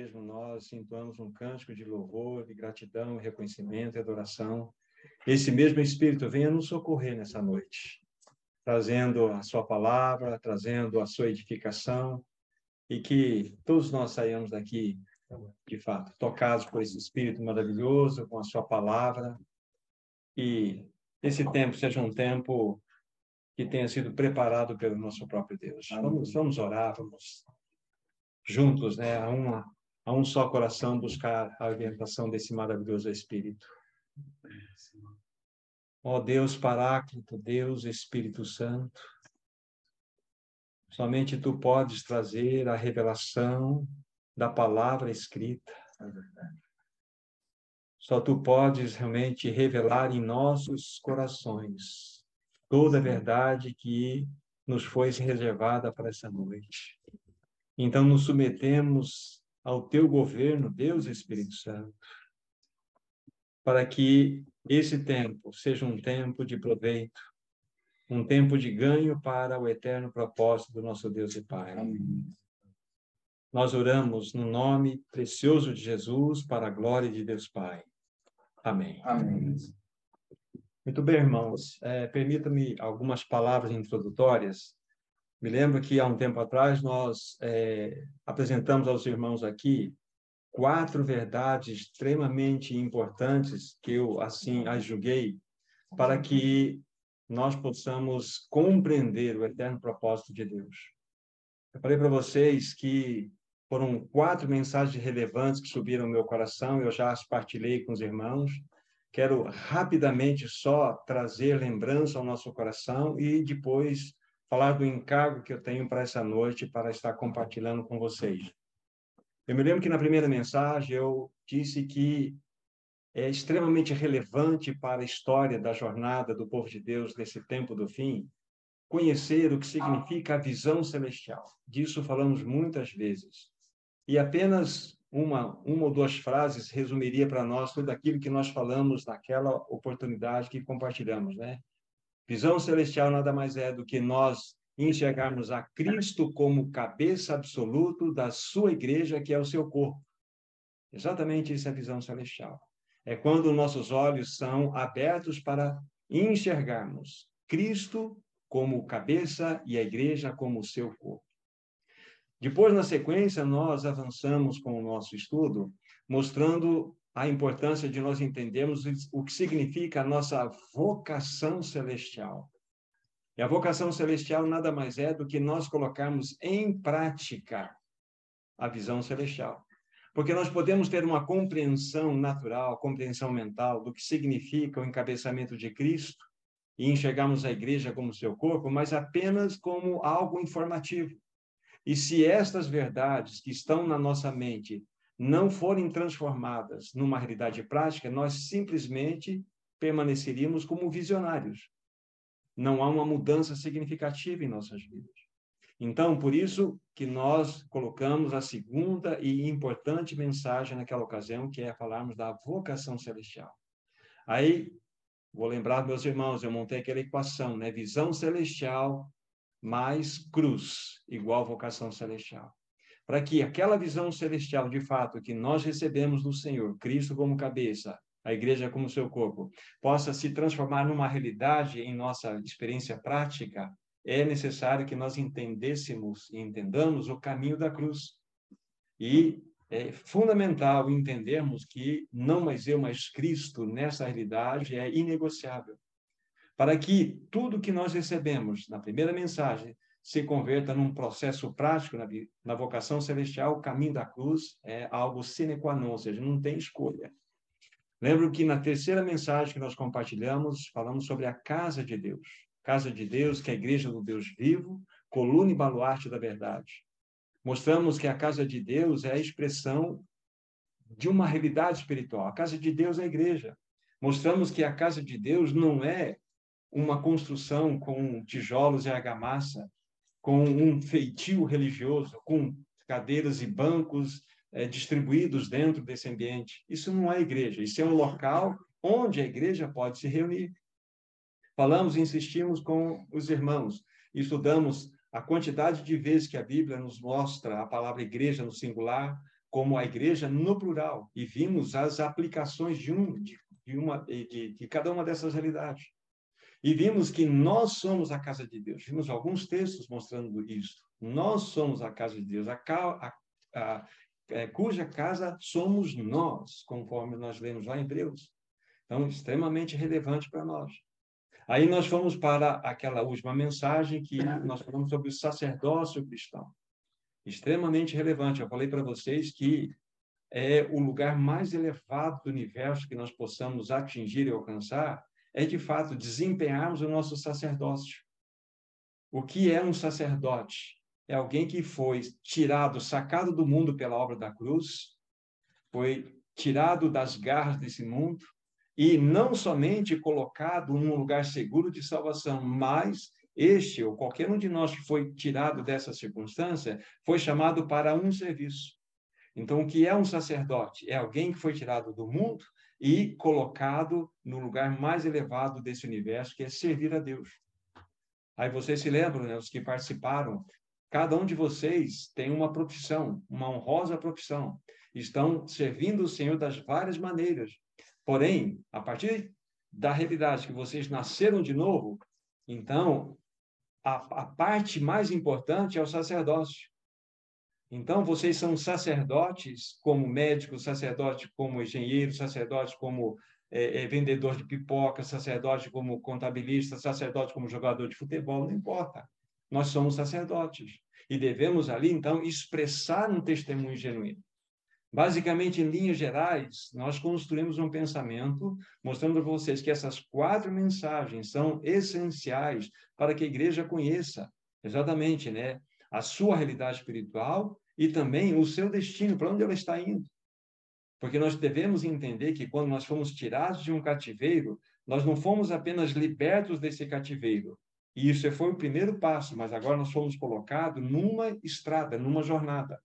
mesmo nós entoamos um cântico de louvor, de gratidão, reconhecimento e adoração, esse mesmo Espírito venha nos socorrer nessa noite, trazendo a sua palavra, trazendo a sua edificação, e que todos nós saiamos daqui, de fato, tocados por esse Espírito maravilhoso, com a sua palavra, e esse tempo seja um tempo que tenha sido preparado pelo nosso próprio Deus. Vamos, vamos orar, vamos juntos, né, a, uma, a um só coração buscar a orientação desse maravilhoso Espírito. Ó Deus Paráclito, Deus Espírito Santo, somente tu podes trazer a revelação da palavra escrita. Só tu podes realmente revelar em nossos corações toda a verdade que nos foi reservada para essa noite. Então nos submetemos ao teu governo, Deus Espírito Santo, para que esse tempo seja um tempo de proveito, um tempo de ganho para o eterno propósito do nosso Deus e Pai. Amém. Nós oramos no nome precioso de Jesus, para a glória de Deus Pai. Amém. Amém. Muito bem, irmãos. É, Permita-me algumas palavras introdutórias. Me lembro que há um tempo atrás nós é, apresentamos aos irmãos aqui quatro verdades extremamente importantes que eu assim as julguei para que nós possamos compreender o eterno propósito de Deus. Eu falei para vocês que foram quatro mensagens relevantes que subiram ao meu coração, eu já as partilhei com os irmãos. Quero rapidamente só trazer lembrança ao nosso coração e depois falar do encargo que eu tenho para essa noite para estar compartilhando com vocês. Eu me lembro que na primeira mensagem eu disse que é extremamente relevante para a história da jornada do povo de Deus nesse tempo do fim conhecer o que significa a visão celestial. Disso falamos muitas vezes. E apenas uma, uma ou duas frases resumiria para nós tudo aquilo que nós falamos naquela oportunidade que compartilhamos, né? Visão celestial nada mais é do que nós enxergarmos a Cristo como cabeça absoluto da sua igreja, que é o seu corpo. Exatamente isso é visão celestial. É quando nossos olhos são abertos para enxergarmos Cristo como cabeça e a igreja como seu corpo. Depois, na sequência, nós avançamos com o nosso estudo, mostrando a importância de nós entendermos o que significa a nossa vocação celestial. E a vocação celestial nada mais é do que nós colocarmos em prática a visão celestial. Porque nós podemos ter uma compreensão natural, compreensão mental do que significa o encabeçamento de Cristo e enxergarmos a igreja como seu corpo, mas apenas como algo informativo. E se estas verdades que estão na nossa mente não forem transformadas numa realidade prática, nós simplesmente permaneceríamos como visionários, não há uma mudança significativa em nossas vidas. Então, por isso que nós colocamos a segunda e importante mensagem naquela ocasião, que é falarmos da vocação celestial. Aí, vou lembrar meus irmãos, eu montei aquela equação, né? Visão celestial mais cruz, igual vocação celestial. Para que aquela visão celestial, de fato, que nós recebemos do Senhor, Cristo como cabeça, a igreja como seu corpo, possa se transformar numa realidade em nossa experiência prática, é necessário que nós entendêssemos e entendamos o caminho da cruz. E é fundamental entendermos que não mais eu, mas Cristo nessa realidade é inegociável. Para que tudo que nós recebemos na primeira mensagem se converta num processo prático na, na vocação celestial, o caminho da cruz é algo sine qua non, ou seja, não tem escolha. Lembro que na terceira mensagem que nós compartilhamos, falamos sobre a casa de Deus. Casa de Deus, que é a igreja do Deus vivo, coluna e baluarte da verdade. Mostramos que a casa de Deus é a expressão de uma realidade espiritual. A casa de Deus é a igreja. Mostramos que a casa de Deus não é uma construção com tijolos e argamassa, com um feitio religioso, com cadeiras e bancos é, distribuídos dentro desse ambiente. Isso não é igreja, isso é um local onde a igreja pode se reunir. Falamos e insistimos com os irmãos, estudamos a quantidade de vezes que a Bíblia nos mostra a palavra igreja no singular, como a igreja no plural e vimos as aplicações de, um, de, uma, de, de cada uma dessas realidades. E vimos que nós somos a casa de Deus. Vimos alguns textos mostrando isso. Nós somos a casa de Deus, a, a, a, é, cuja casa somos nós, conforme nós lemos lá em Hebreus. Então, extremamente relevante para nós. Aí nós fomos para aquela última mensagem que nós falamos sobre o sacerdócio cristão. Extremamente relevante. Eu falei para vocês que é o lugar mais elevado do universo que nós possamos atingir e alcançar, é de fato desempenharmos o nosso sacerdócio. O que é um sacerdote? É alguém que foi tirado, sacado do mundo pela obra da cruz, foi tirado das garras desse mundo e não somente colocado num lugar seguro de salvação, mas este ou qualquer um de nós que foi tirado dessa circunstância foi chamado para um serviço. Então, o que é um sacerdote? É alguém que foi tirado do mundo e colocado no lugar mais elevado desse universo, que é servir a Deus. Aí vocês se lembram, né, os que participaram, cada um de vocês tem uma profissão, uma honrosa profissão. Estão servindo o Senhor das várias maneiras. Porém, a partir da realidade que vocês nasceram de novo, então a, a parte mais importante é o sacerdócio. Então, vocês são sacerdotes como médico, sacerdote como engenheiro, sacerdote como é, é, vendedor de pipoca, sacerdote como contabilista, sacerdote como jogador de futebol, não importa. Nós somos sacerdotes e devemos ali, então, expressar um testemunho genuíno. Basicamente, em linhas gerais, nós construímos um pensamento mostrando para vocês que essas quatro mensagens são essenciais para que a igreja conheça exatamente né, a sua realidade espiritual e também o seu destino, para onde ela está indo. Porque nós devemos entender que quando nós fomos tirados de um cativeiro, nós não fomos apenas libertos desse cativeiro. E isso foi o primeiro passo, mas agora nós fomos colocados numa estrada, numa jornada.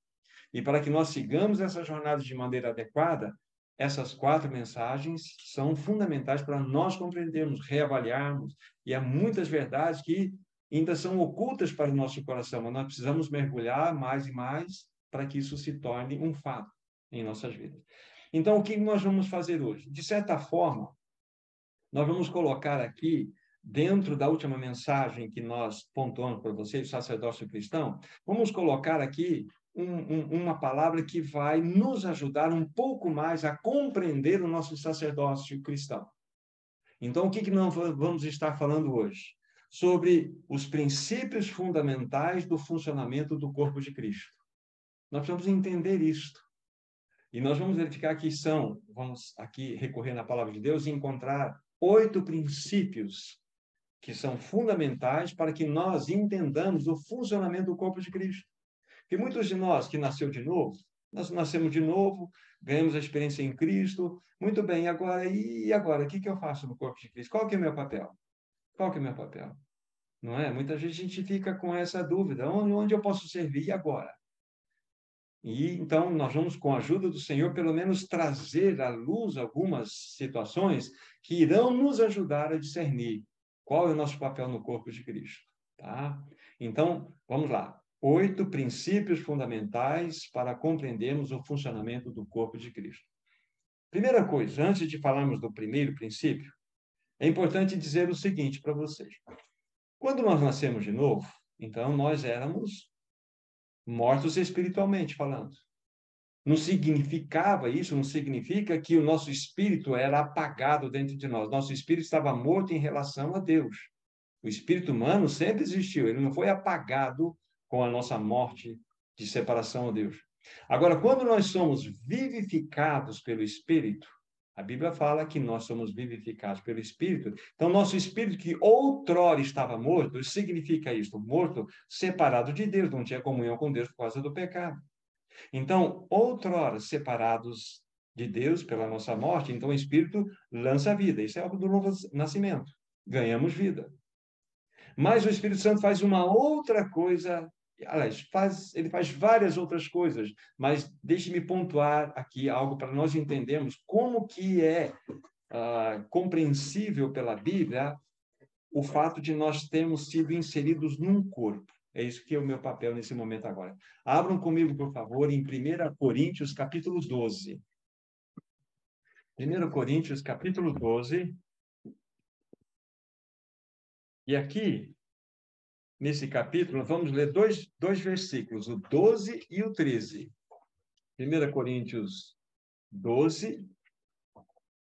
E para que nós sigamos essa jornada de maneira adequada, essas quatro mensagens são fundamentais para nós compreendermos, reavaliarmos. E há muitas verdades que ainda são ocultas para o nosso coração, mas nós precisamos mergulhar mais e mais para que isso se torne um fato em nossas vidas. Então, o que nós vamos fazer hoje? De certa forma, nós vamos colocar aqui, dentro da última mensagem que nós pontuamos para vocês, sacerdócio cristão, vamos colocar aqui um, um, uma palavra que vai nos ajudar um pouco mais a compreender o nosso sacerdócio cristão. Então, o que, que nós vamos estar falando hoje? Sobre os princípios fundamentais do funcionamento do corpo de Cristo. Nós precisamos entender isto. E nós vamos verificar que são, vamos aqui recorrer na palavra de Deus e encontrar oito princípios que são fundamentais para que nós entendamos o funcionamento do corpo de Cristo. Porque muitos de nós que nasceu de novo, nós nascemos de novo, ganhamos a experiência em Cristo, muito bem, agora, e agora? O que, que eu faço no corpo de Cristo? Qual que é o meu papel? Qual que é o meu papel? Não é? Muitas vezes a gente fica com essa dúvida: onde, onde eu posso servir agora? E então nós vamos, com a ajuda do Senhor, pelo menos trazer à luz algumas situações que irão nos ajudar a discernir qual é o nosso papel no corpo de Cristo. Tá? Então, vamos lá. Oito princípios fundamentais para compreendermos o funcionamento do corpo de Cristo. Primeira coisa, antes de falarmos do primeiro princípio, é importante dizer o seguinte para vocês. Quando nós nascemos de novo, então nós éramos mortos espiritualmente falando. Não significava isso, não significa que o nosso espírito era apagado dentro de nós. Nosso espírito estava morto em relação a Deus. O espírito humano sempre existiu, ele não foi apagado com a nossa morte de separação a Deus. Agora, quando nós somos vivificados pelo espírito, a Bíblia fala que nós somos vivificados pelo Espírito. Então, nosso espírito que outrora estava morto, significa isso, morto, separado de Deus, não tinha comunhão com Deus por causa do pecado. Então, outrora separados de Deus pela nossa morte, então o Espírito lança vida. Isso é algo do novo nascimento. Ganhamos vida. Mas o Espírito Santo faz uma outra coisa aliás, faz, ele faz várias outras coisas, mas deixe-me pontuar aqui algo para nós entendermos como que é uh, compreensível pela Bíblia o fato de nós termos sido inseridos num corpo. É isso que é o meu papel nesse momento agora. Abram comigo, por favor, em 1 Coríntios, capítulo 12. 1 Coríntios, capítulo 12. E aqui, nesse capítulo, vamos ler dois, dois versículos, o 12 e o 13. 1 Coríntios 12,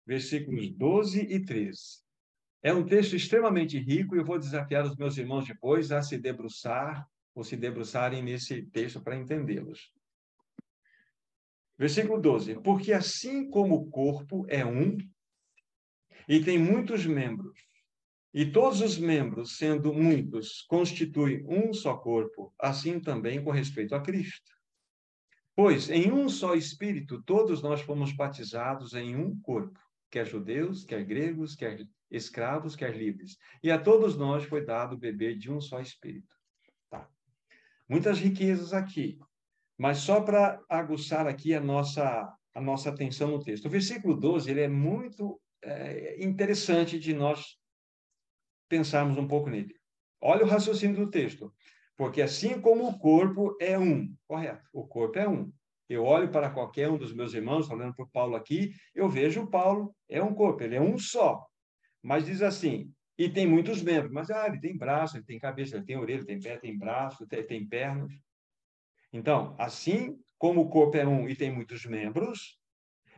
versículos 12 e 13. É um texto extremamente rico e eu vou desafiar os meus irmãos depois a se debruçar ou se debruçarem nesse texto para entendê-los. Versículo 12: Porque assim como o corpo é um e tem muitos membros, e todos os membros, sendo muitos, constituem um só corpo, assim também com respeito a Cristo. Pois em um só Espírito todos nós fomos batizados em um corpo, quer judeus, quer gregos, quer escravos, quer livres. E a todos nós foi dado beber de um só Espírito. Tá. Muitas riquezas aqui, mas só para aguçar aqui a nossa, a nossa atenção no texto. O versículo 12 ele é muito é, interessante de nós pensarmos um pouco nele. Olha o raciocínio do texto. Porque assim como o corpo é um, correto? O corpo é um. Eu olho para qualquer um dos meus irmãos, falando por Paulo aqui, eu vejo o Paulo é um corpo, ele é um só. Mas diz assim, e tem muitos membros, mas ah, ele tem braço, ele tem cabeça, ele tem orelha, tem pé, tem braço, tem, tem pernas. Então, assim como o corpo é um e tem muitos membros,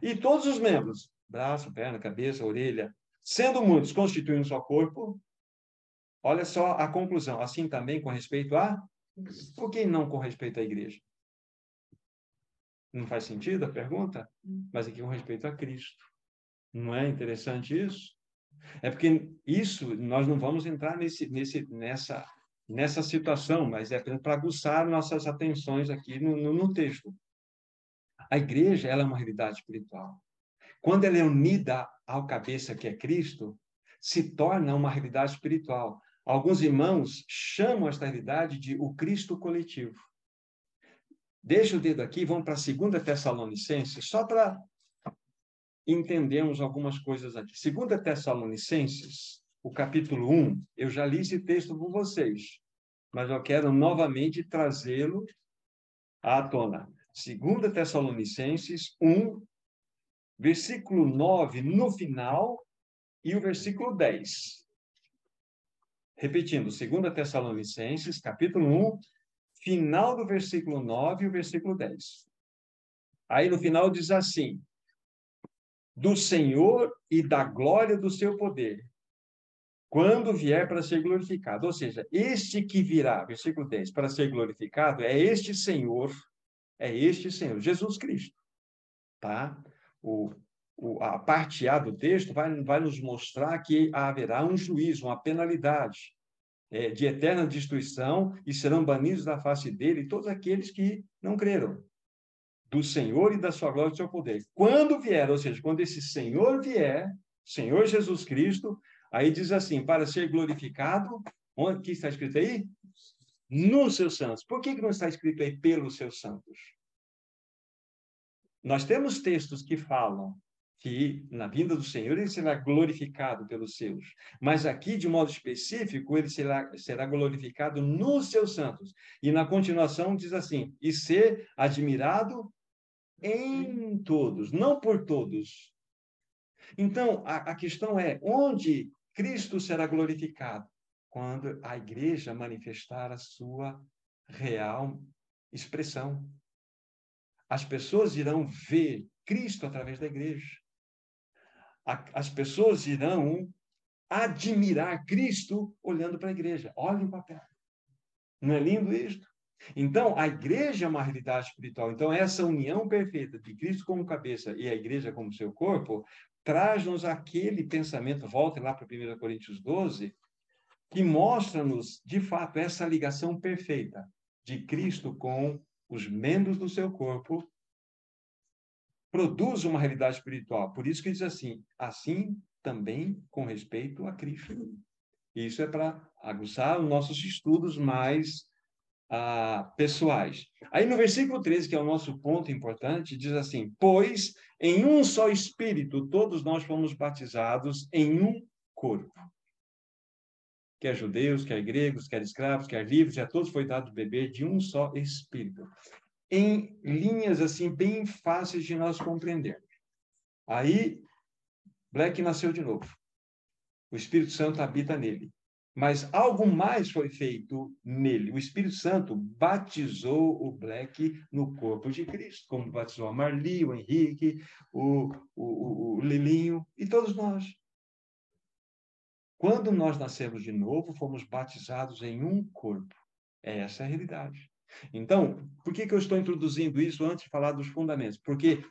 e todos os membros, braço, perna, cabeça, orelha, sendo muitos, constituem um só corpo, olha só a conclusão. Assim também com respeito a. Por que não com respeito à igreja? Não faz sentido a pergunta? Mas aqui com respeito a Cristo. Não é interessante isso? É porque isso nós não vamos entrar nesse, nesse, nessa, nessa situação, mas é para aguçar nossas atenções aqui no, no, no texto. A igreja ela é uma realidade espiritual. Quando ela é unida ao cabeça que é Cristo, se torna uma realidade espiritual. Alguns irmãos chamam esta realidade de o Cristo coletivo. Deixa o dedo aqui, vamos para a 2 Tessalonicenses, só para entendermos algumas coisas aqui. 2 Tessalonicenses, o capítulo 1, eu já li esse texto com vocês, mas eu quero novamente trazê-lo à tona. 2 Tessalonicenses 1, versículo 9 no final e o versículo 10. Repetindo, 2 Tessalonicenses, capítulo 1, final do versículo 9 e o versículo 10. Aí no final diz assim: do Senhor e da glória do seu poder, quando vier para ser glorificado. Ou seja, este que virá, versículo 10, para ser glorificado, é este Senhor, é este Senhor, Jesus Cristo. Tá? O, a parte A do texto vai, vai nos mostrar que haverá um juízo, uma penalidade é, de eterna destruição e serão banidos da face dele todos aqueles que não creram do Senhor e da sua glória e do seu poder. Quando vier, ou seja, quando esse Senhor vier, Senhor Jesus Cristo, aí diz assim, para ser glorificado, onde que está escrito aí? Nos seus santos. Por que, que não está escrito aí pelos seus santos? Nós temos textos que falam que na vinda do Senhor ele será glorificado pelos seus. Mas aqui, de modo específico, ele será, será glorificado nos seus santos. E na continuação diz assim: e ser admirado em todos, não por todos. Então, a, a questão é: onde Cristo será glorificado? Quando a igreja manifestar a sua real expressão. As pessoas irão ver Cristo através da igreja as pessoas irão admirar Cristo olhando para a igreja. Olhem o papel. Não é lindo isto? Então, a igreja é uma realidade espiritual. Então, essa união perfeita de Cristo como cabeça e a igreja como seu corpo traz-nos aquele pensamento, volte lá para 1 Coríntios 12, que mostra-nos, de fato, essa ligação perfeita de Cristo com os membros do seu corpo produz uma realidade espiritual. Por isso que diz assim, assim também com respeito a Cristo. Isso é para aguçar os nossos estudos mais ah, pessoais. Aí no versículo 13, que é o nosso ponto importante, diz assim: Pois em um só Espírito todos nós fomos batizados em um corpo. quer judeus, quer gregos, quer escravos, quer livres, a todos foi dado beber de um só Espírito. Em linhas assim bem fáceis de nós compreendermos. Aí, Black nasceu de novo. O Espírito Santo habita nele. Mas algo mais foi feito nele. O Espírito Santo batizou o Black no corpo de Cristo, como batizou a Marli, o Henrique, o, o, o Lilinho e todos nós. Quando nós nascemos de novo, fomos batizados em um corpo. Essa é a realidade. Então, por que, que eu estou introduzindo isso antes de falar dos fundamentos? Porque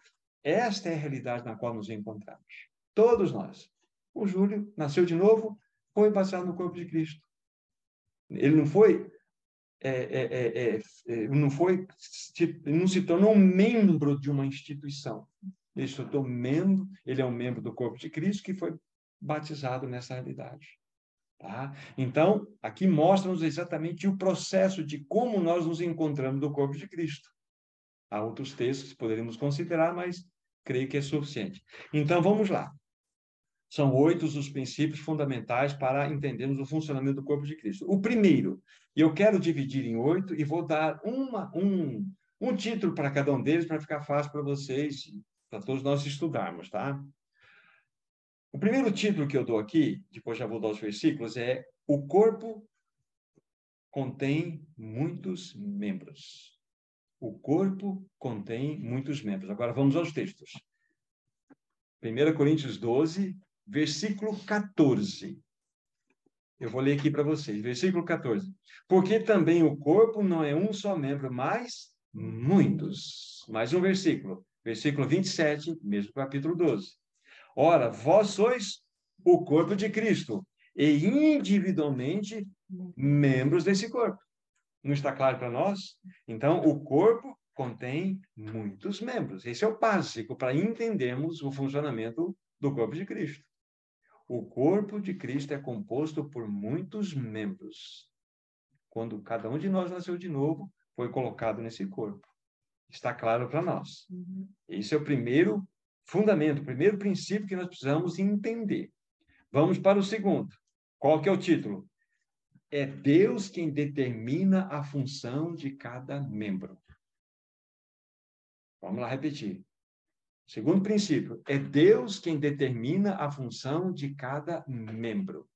esta é a realidade na qual nos encontramos. Todos nós. O Júlio nasceu de novo, foi batizado no corpo de Cristo. Ele não foi, é, é, é, é não foi, não se tornou membro de uma instituição. Ele se tornou membro, ele é um membro do corpo de Cristo que foi batizado nessa realidade. Tá? Então, aqui mostra-nos exatamente o processo de como nós nos encontramos no corpo de Cristo. Há outros textos que poderíamos considerar, mas creio que é suficiente. Então, vamos lá. São oito os princípios fundamentais para entendermos o funcionamento do corpo de Cristo. O primeiro, e eu quero dividir em oito e vou dar uma, um, um título para cada um deles para ficar fácil para vocês, para todos nós estudarmos, tá? O primeiro título que eu dou aqui, depois já vou dar os versículos, é O corpo contém muitos membros. O corpo contém muitos membros. Agora vamos aos textos. 1 Coríntios 12, versículo 14. Eu vou ler aqui para vocês, versículo 14. Porque também o corpo não é um só membro, mas muitos. Mais um versículo, versículo 27, mesmo capítulo 12. Ora, vós sois o corpo de Cristo e individualmente membros desse corpo. Não está claro para nós? Então, o corpo contém muitos membros. Esse é o básico para entendermos o funcionamento do corpo de Cristo. O corpo de Cristo é composto por muitos membros. Quando cada um de nós nasceu de novo, foi colocado nesse corpo. Está claro para nós. Uhum. Esse é o primeiro fundamento, o primeiro princípio que nós precisamos entender. Vamos para o segundo. Qual que é o título? É Deus quem determina a função de cada membro. Vamos lá repetir. Segundo princípio, é Deus quem determina a função de cada membro.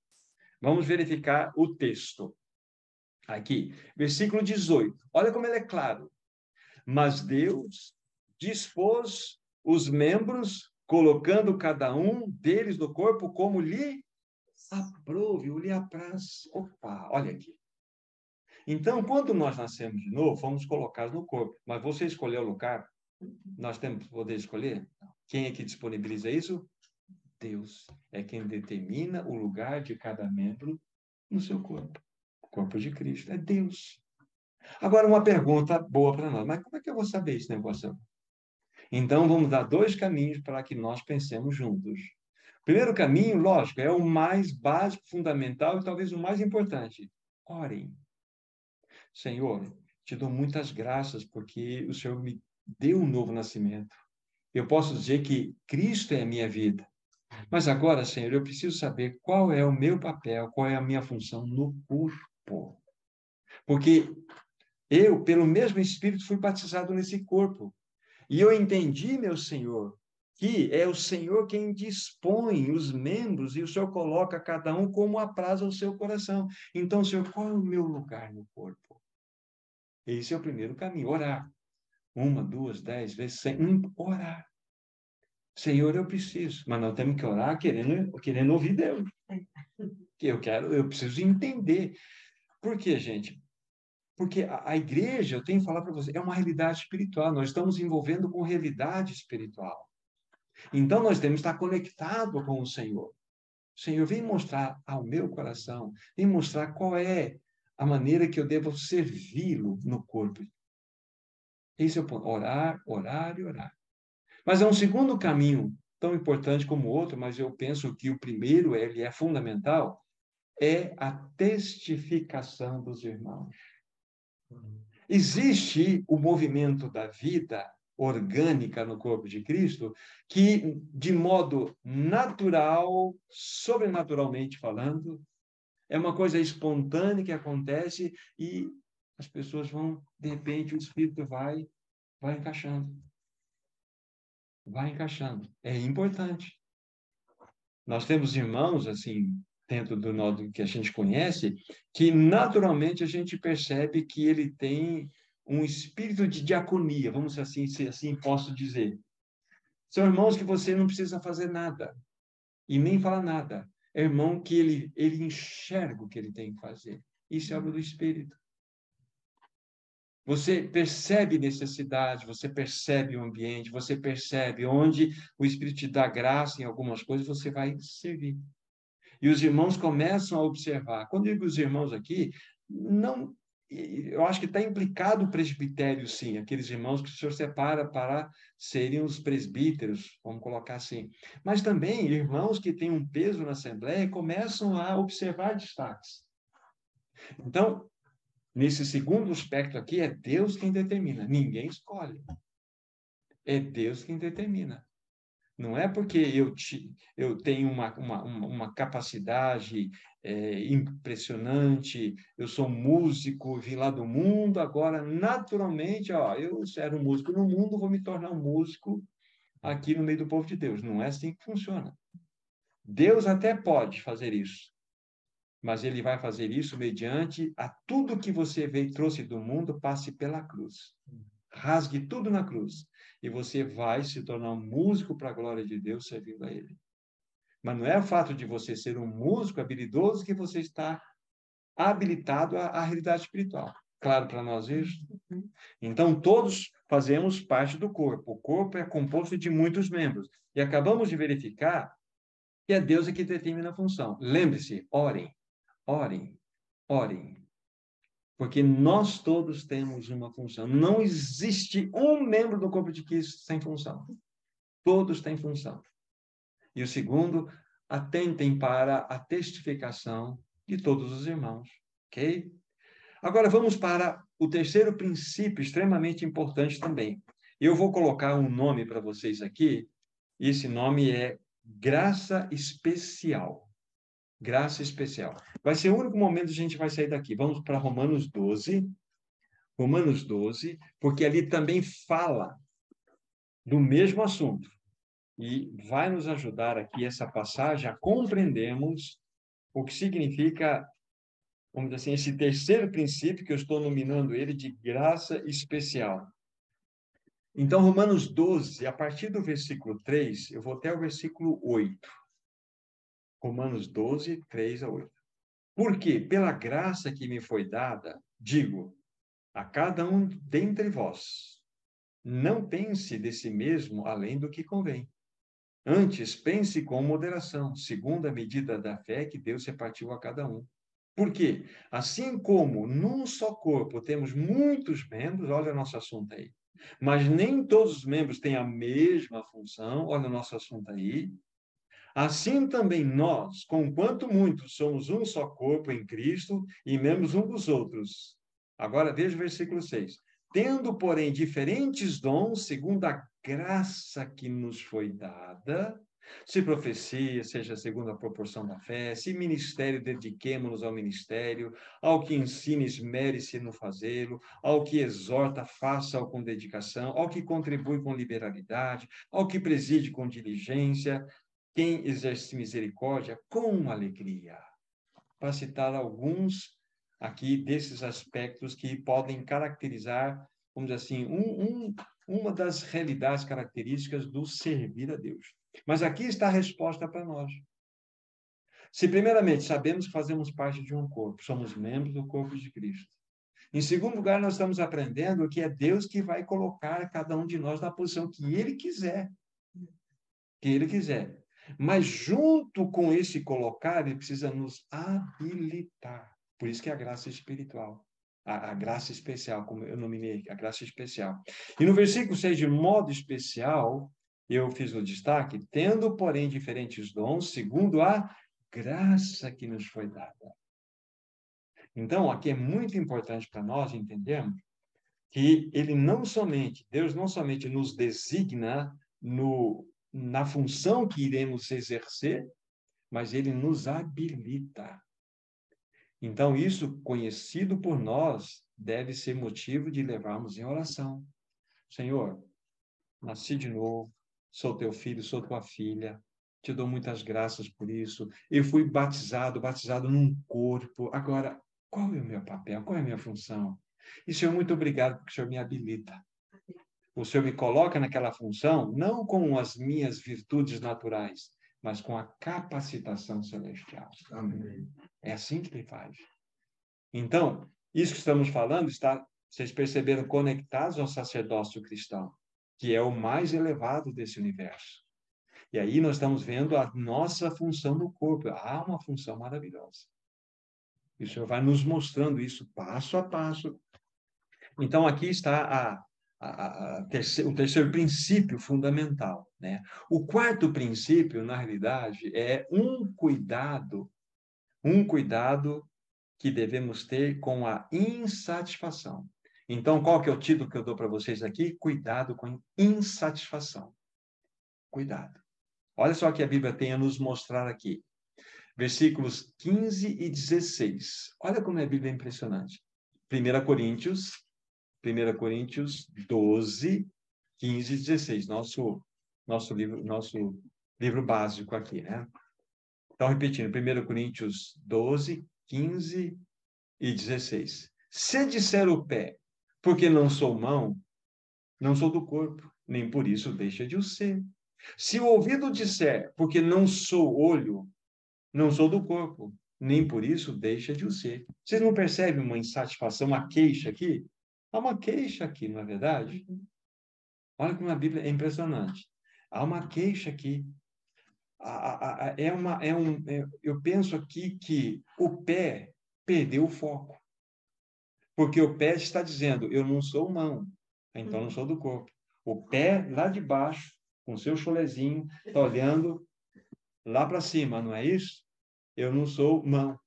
Vamos verificar o texto. Aqui, versículo 18. Olha como ele é claro. Mas Deus dispôs os membros, colocando cada um deles no corpo como lhe aprove, ou lhe apraz. Opa, olha aqui. Então, quando nós nascemos de novo, fomos colocados no corpo. Mas você escolheu o lugar? Nós temos poder escolher? Quem é que disponibiliza isso? Deus é quem determina o lugar de cada membro no seu corpo. O corpo de Cristo é Deus. Agora, uma pergunta boa para nós. Mas como é que eu vou saber esse negócio? Então, vamos dar dois caminhos para que nós pensemos juntos. O primeiro caminho, lógico, é o mais básico, fundamental e talvez o mais importante. Orem. Senhor, te dou muitas graças porque o Senhor me deu um novo nascimento. Eu posso dizer que Cristo é a minha vida. Mas agora, Senhor, eu preciso saber qual é o meu papel, qual é a minha função no corpo. Porque eu, pelo mesmo Espírito, fui batizado nesse corpo. E eu entendi, meu Senhor, que é o Senhor quem dispõe os membros e o Senhor coloca cada um como apraz ao seu coração. Então, Senhor, qual é o meu lugar no corpo? Esse é o primeiro caminho, orar. Uma, duas, dez vezes, sem orar. Senhor, eu preciso, mas nós temos que orar querendo, querendo ouvir Deus. Eu quero, eu preciso entender. Por quê, gente? Porque a, a igreja, eu tenho que falar para você, é uma realidade espiritual. Nós estamos envolvendo com realidade espiritual. Então, nós temos que estar conectado com o Senhor. Senhor, vem mostrar ao meu coração, vem mostrar qual é a maneira que eu devo servi-lo no corpo. Esse é o ponto. Orar, orar e orar. Mas é um segundo caminho, tão importante como o outro, mas eu penso que o primeiro, ele é fundamental, é a testificação dos irmãos. Existe o movimento da vida orgânica no corpo de Cristo que, de modo natural, sobrenaturalmente falando, É uma coisa espontânea que acontece e as pessoas vão, de repente, o Espírito vai, vai encaixando. Vai encaixando. É importante. Nós temos irmãos, assim, dentro do modo que a gente conhece, que naturalmente a gente percebe que ele tem um espírito de diaconia, vamos assim, se assim posso dizer. São irmãos que você não precisa fazer nada e nem falar nada. É irmão que ele, ele enxerga o que ele tem que fazer. Isso é obra do Espírito. Você percebe necessidade, você percebe o ambiente, você percebe onde o Espírito te dá graça em algumas coisas, você vai servir. E os irmãos começam a observar. Quando eu digo os irmãos aqui, não eu acho que está implicado o presbitério, sim, aqueles irmãos que o senhor separa para serem os presbíteros, vamos colocar assim. Mas também irmãos que têm um peso na Assembleia começam a observar destaques. Então, nesse segundo aspecto aqui, é Deus quem determina, ninguém escolhe. É Deus quem determina. Não é porque eu, te, eu tenho uma, uma, uma capacidade é, impressionante, eu sou músico, vim lá do mundo, agora, naturalmente, ó, eu era um músico no mundo, vou me tornar um músico aqui no meio do povo de Deus. Não é assim que funciona. Deus até pode fazer isso, mas ele vai fazer isso mediante a tudo que você veio trouxe do mundo passe pela cruz. Rasgue tudo na cruz e você vai se tornar um músico para a glória de Deus servindo a Ele. Mas não é o fato de você ser um músico habilidoso que você está habilitado à, à realidade espiritual. Claro para nós isso? Então, todos fazemos parte do corpo. O corpo é composto de muitos membros. E acabamos de verificar que é Deus que determina a função. Lembre-se, orem, orem, orem. Porque nós todos temos uma função. Não existe um membro do corpo de Cristo sem função. Todos têm função. E o segundo, atentem para a testificação de todos os irmãos. Ok? Agora vamos para o terceiro princípio, extremamente importante também. Eu vou colocar um nome para vocês aqui. Esse nome é graça especial graça especial. Vai ser o único momento que a gente vai sair daqui. Vamos para Romanos 12. Romanos 12, porque ali também fala do mesmo assunto. E vai nos ajudar aqui essa passagem a compreendermos o que significa, vamos dizer assim, esse terceiro princípio que eu estou nominando ele de graça especial. Então, Romanos 12, a partir do versículo 3, eu vou até o versículo 8. Romanos 12, 3 a 8. Porque, pela graça que me foi dada, digo a cada um dentre vós, não pense de si mesmo além do que convém. Antes, pense com moderação, segundo a medida da fé que Deus repartiu a cada um. Porque, assim como num só corpo temos muitos membros, olha o nosso assunto aí, mas nem todos os membros têm a mesma função, olha o nosso assunto aí, Assim também nós, conquanto muitos, somos um só corpo em Cristo e membros um dos outros. Agora veja o versículo 6. Tendo, porém, diferentes dons, segundo a graça que nos foi dada, se profecia, seja segundo a proporção da fé, se ministério, dediquemo-nos ao ministério, ao que ensina, esmere-se no fazê-lo, ao que exorta, faça-o com dedicação, ao que contribui com liberalidade, ao que preside com diligência, quem exerce misericórdia com alegria. Para citar alguns aqui desses aspectos que podem caracterizar, vamos dizer assim, um, um, uma das realidades características do servir a Deus. Mas aqui está a resposta para nós. Se, primeiramente, sabemos que fazemos parte de um corpo, somos membros do corpo de Cristo. Em segundo lugar, nós estamos aprendendo que é Deus que vai colocar cada um de nós na posição que Ele quiser. Que Ele quiser. Mas junto com esse colocar, ele precisa nos habilitar. Por isso que é a graça espiritual. A, a, graça especial, como eu nominei, a graça especial. E no versículo 6, de modo especial, eu fiz o destaque, tendo, porém, diferentes dons, segundo a graça que nos foi dada. Então, aqui é muito importante para nós entendermos que ele não somente, Deus não somente nos designa no na função que iremos exercer, mas ele nos habilita. Então, isso, conhecido por nós, deve ser motivo de levarmos em oração. Senhor, nasci de novo, sou teu filho, sou tua filha, te dou muitas graças por isso. Eu fui batizado, batizado num corpo. Agora, qual é o meu papel? Qual é a minha função? E, Senhor, muito obrigado porque o Senhor me habilita. O Senhor me coloca naquela função, não com as minhas virtudes naturais, mas com a capacitação celestial. Amém. É assim que ele faz. Então, isso que estamos falando está, vocês perceberam, conectados ao sacerdócio cristão, que é o mais elevado desse universo. E aí nós estamos vendo a nossa função no corpo. Há uma função maravilhosa. E o Senhor vai nos mostrando isso passo a passo. Então, aqui está a, a, a terceiro, o terceiro princípio fundamental. Né? O quarto princípio, na realidade, é um cuidado, um cuidado que devemos ter com a insatisfação. Então, qual que é o título que eu dou para vocês aqui? Cuidado com insatisfação. Cuidado. Olha só o que a Bíblia tem a nos mostrar aqui. Versículos 15 e 16. Olha como a Bíblia é impressionante. 1 Coríntios, 1 Coríntios 12, 15 e 16. Nosso, nosso, livro, nosso livro básico aqui, né? Então, repetindo, 1 Coríntios 12, 15 e 16. Se disser o pé, porque não sou mão, não sou do corpo, nem por isso deixa de o ser. Se o ouvido disser, porque não sou olho, não sou do corpo, nem por isso deixa de o ser. Vocês não percebem uma insatisfação, uma queixa aqui? Há uma queixa aqui, não é verdade? Olha como a Bíblia é impressionante. Há uma queixa aqui. É uma, é um, é, eu penso aqui que o pé perdeu o foco. Porque o pé está dizendo, eu não sou mão, então não sou do corpo. O pé lá de baixo com seu chulezinho, está olhando lá para cima, não é isso? Eu não sou mão.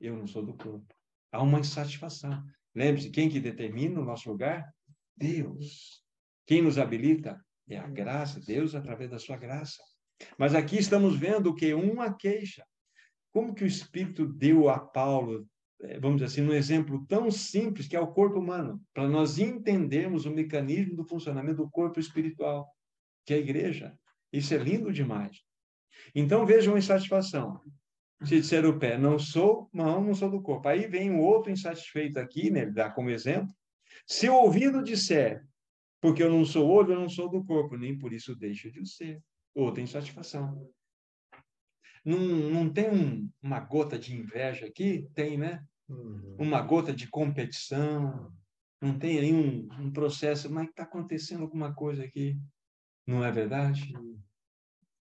Eu não sou do corpo. Há uma insatisfação. Lembre-se, quem que determina o nosso lugar? Deus. Quem nos habilita? É a graça, Deus através da sua graça. Mas aqui estamos vendo que uma queixa. Como que o Espírito deu a Paulo é, vamos dizer assim, um exemplo tão simples que é o corpo humano, para nós entendermos o mecanismo do funcionamento do corpo espiritual, que é a igreja. Isso é lindo demais. Então vejam a insatisfação. Se disser o pé, não sou mão, não sou do corpo. Aí vem um outro insatisfeito aqui, né? Ele dá como exemplo. Se o ouvido disser, porque eu não sou olho, eu não sou do corpo, nem por isso deixo de ser. Outra insatisfação. Não, não tem um, uma gota de inveja aqui? Tem, né? Uhum. Uma gota de competição. Não tem aí um, um processo, mas está acontecendo alguma coisa aqui. Não é verdade?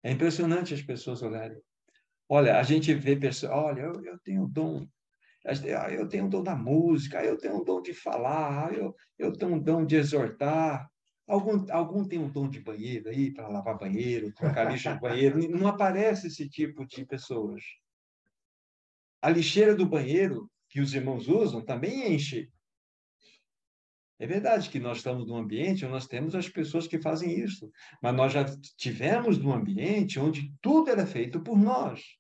É impressionante as pessoas olharem. Olha, a gente vê pessoas, olha, eu, eu tenho dom, ah, eu tenho dom da música, eu tenho dom de falar, eu, eu tenho dom de exortar. Algum, algum tem um dom de banheiro aí para lavar banheiro, trocar lixo no banheiro? Não aparece esse tipo de pessoas. A lixeira do banheiro que os irmãos usam também enche. É verdade que nós estamos num ambiente onde nós temos as pessoas que fazem isso, mas nós já tivemos num ambiente onde tudo era feito por nós.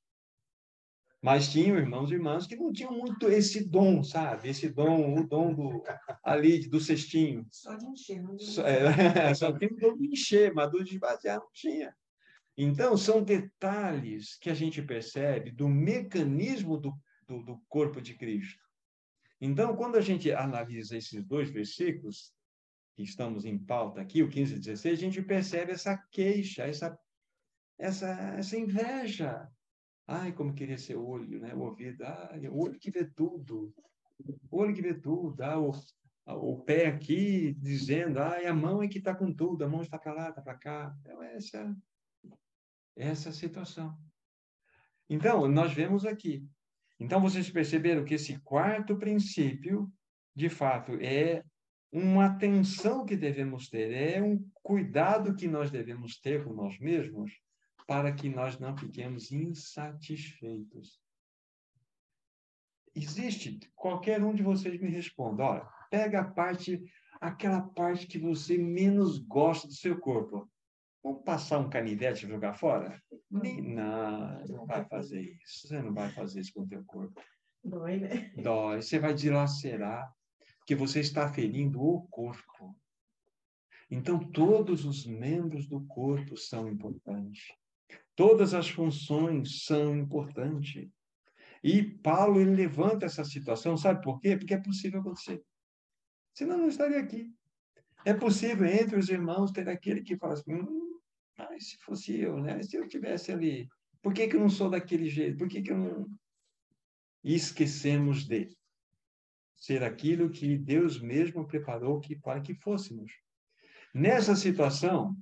Mas tinham irmãos e irmãs que não tinham muito esse dom, sabe? Esse dom, o dom do, ali, do cestinho. Só de encher, não só, é, só tinha o dom de encher, mas do de esvaziar não tinha. Então, são detalhes que a gente percebe do mecanismo do, do, do corpo de Cristo. Então, quando a gente analisa esses dois versículos, que estamos em pauta aqui, o 15 e 16, a gente percebe essa queixa, essa, essa, essa inveja, Ai, como queria ser olho, né? O ouvido. Ai, o olho que vê tudo. O olho que vê tudo. Ah, o, o pé aqui dizendo, ai, a mão é que está com tudo, a mão está para lá, está para cá. Então, essa, essa situação. Então, nós vemos aqui. Então, vocês perceberam que esse quarto princípio, de fato, é uma atenção que devemos ter, é um cuidado que nós devemos ter com nós mesmos, para que nós não fiquemos insatisfeitos. Existe, qualquer um de vocês me responda, olha, pega a parte, aquela parte que você menos gosta do seu corpo. Vamos passar um canivete e jogar fora? Nem, não, não vai fazer isso. Você não vai fazer isso com o teu corpo. Dói, né? Dói. Você vai dilacerar, porque você está ferindo o corpo. Então, todos os membros do corpo são importantes. Todas as funções são importantes. E Paulo ele levanta essa situação, sabe por quê? Porque é possível acontecer. Senão não estaria aqui. É possível entre os irmãos ter aquele que fala assim, hum, mas se fosse eu, né? Se eu tivesse ali, por que, que eu não sou daquele jeito? Por que, que eu não. E esquecemos de ser aquilo que Deus mesmo preparou que, para que fôssemos. Nessa situação,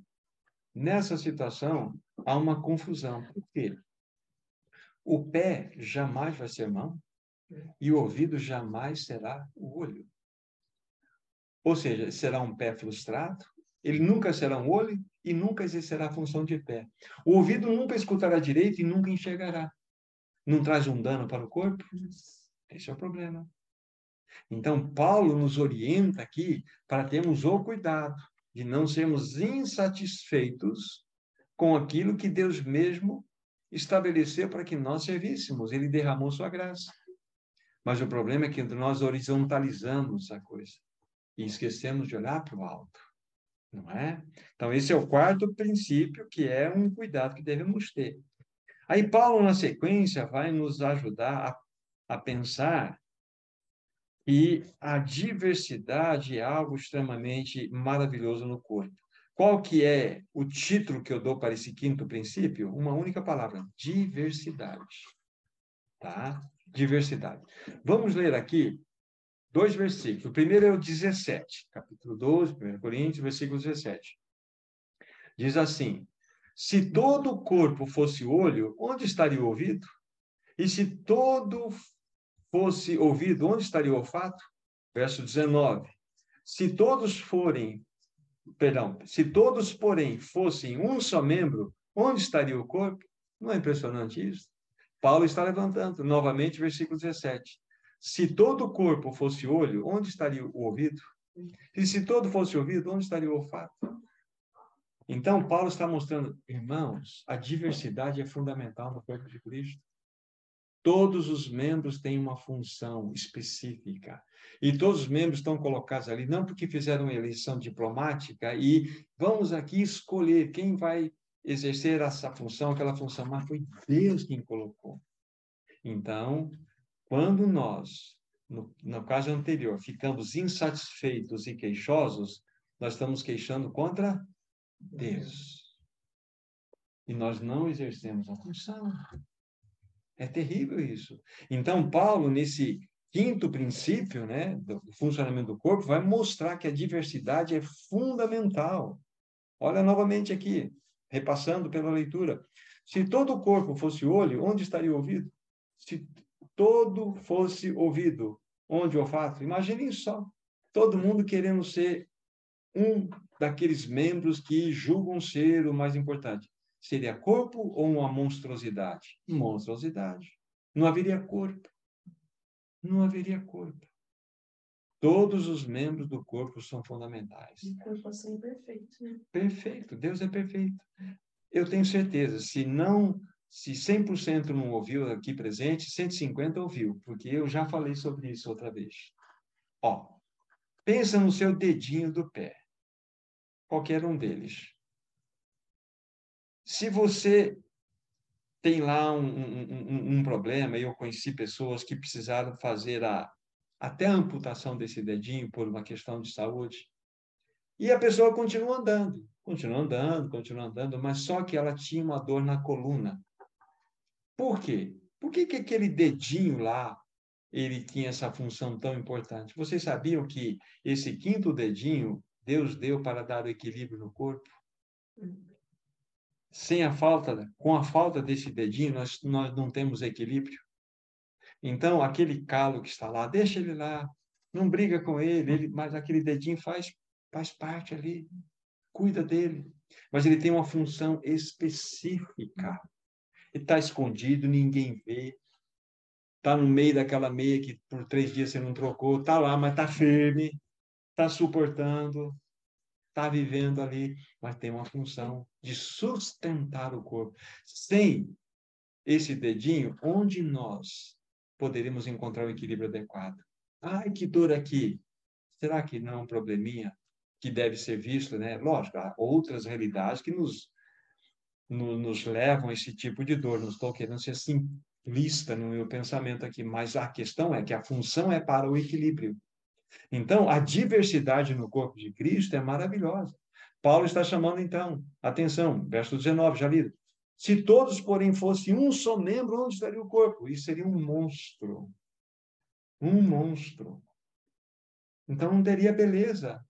nessa situação, há uma confusão. Por quê? O pé jamais vai ser mão e o ouvido jamais será o olho. Ou seja, será um pé frustrado, ele nunca será um olho e nunca exercerá a função de pé. O ouvido nunca escutará direito e nunca enxergará. Não traz um dano para o corpo? Esse é o problema. Então, Paulo nos orienta aqui para termos o cuidado de não sermos insatisfeitos com aquilo que Deus mesmo estabeleceu para que nós servíssemos. Ele derramou sua graça. Mas o problema é que nós horizontalizamos a coisa e esquecemos de olhar para o alto, não é? Então, esse é o quarto princípio, que é um cuidado que devemos ter. Aí, Paulo, na sequência, vai nos ajudar a, a pensar que a diversidade é algo extremamente maravilhoso no corpo. Qual que é o título que eu dou para esse quinto princípio? Uma única palavra: diversidade. Tá? Diversidade. Vamos ler aqui dois versículos. O primeiro é o 17, capítulo 12, 1 Coríntios, versículo 17. Diz assim: Se todo o corpo fosse olho, onde estaria o ouvido? E se todo fosse ouvido, onde estaria o olfato? Verso 19. Se todos forem, perdão, se todos, porém, fossem um só membro, onde estaria o corpo? Não é impressionante isso? Paulo está levantando, novamente, versículo 17. Se todo o corpo fosse olho, onde estaria o ouvido? E se todo fosse ouvido, onde estaria o olfato? Então, Paulo está mostrando, irmãos, a diversidade é fundamental no corpo de Cristo. Todos os membros têm uma função específica. E todos os membros estão colocados ali, não porque fizeram uma eleição diplomática e vamos aqui escolher quem vai exercer essa função, aquela função, mas foi Deus quem colocou. Então, quando nós, no, no caso anterior, ficamos insatisfeitos e queixosos, nós estamos queixando contra Deus. E nós não exercemos a função. É terrível isso. Então, Paulo, nesse quinto princípio né, do funcionamento do corpo, vai mostrar que a diversidade é fundamental. Olha novamente aqui, repassando pela leitura. Se todo o corpo fosse olho, onde estaria o ouvido? Se todo fosse ouvido. Onde o olfato? Imaginem só, todo mundo querendo ser um daqueles membros que julgam ser o mais importante. Seria corpo ou uma monstruosidade? Monstruosidade. Não haveria corpo. Não haveria corpo. Todos os membros do corpo são fundamentais. O corpo assim é perfeito, né? Perfeito. Deus é perfeito. Eu tenho certeza, se não se 100% não ouviu aqui presente, 150 ouviu, porque eu já falei sobre isso outra vez. Ó, pensa no seu dedinho do pé, qualquer um deles. Se você tem lá um, um, um, problema, eu conheci pessoas que precisaram fazer a, até a amputação desse dedinho por uma questão de saúde, e a pessoa continua andando, continua andando, continua andando, mas só que ela tinha uma dor na coluna. Por quê? Por que, que aquele dedinho lá ele tinha essa função tão importante? Vocês sabiam que esse quinto dedinho Deus deu para dar o equilíbrio no corpo? Sem a falta, com a falta desse dedinho, nós, nós não temos equilíbrio. Então, aquele calo que está lá, deixa ele lá, não briga com ele, ele mas aquele dedinho faz, faz parte ali, cuida dele. Mas ele tem uma função específica está escondido, ninguém vê. Está no meio daquela meia que por três dias você não trocou, está lá, mas está firme, está suportando. Está vivendo ali, mas tem uma função de sustentar o corpo. Sem esse dedinho, onde nós poderíamos encontrar o equilíbrio adequado? Ai, que dor aqui! Será que não é um probleminha que deve ser visto, né? Lógico, há outras realidades que nos, no, nos levam a esse tipo de dor. Não estou querendo ser simplista no meu pensamento aqui, mas a questão é que a função é para o equilíbrio. Então, a diversidade no corpo de Cristo é maravilhosa. Paulo está chamando, então, atenção, verso 19, já lido. Se todos, porém, fossem um só membro, onde estaria o corpo? Isso seria um monstro. Um monstro. Então não teria beleza.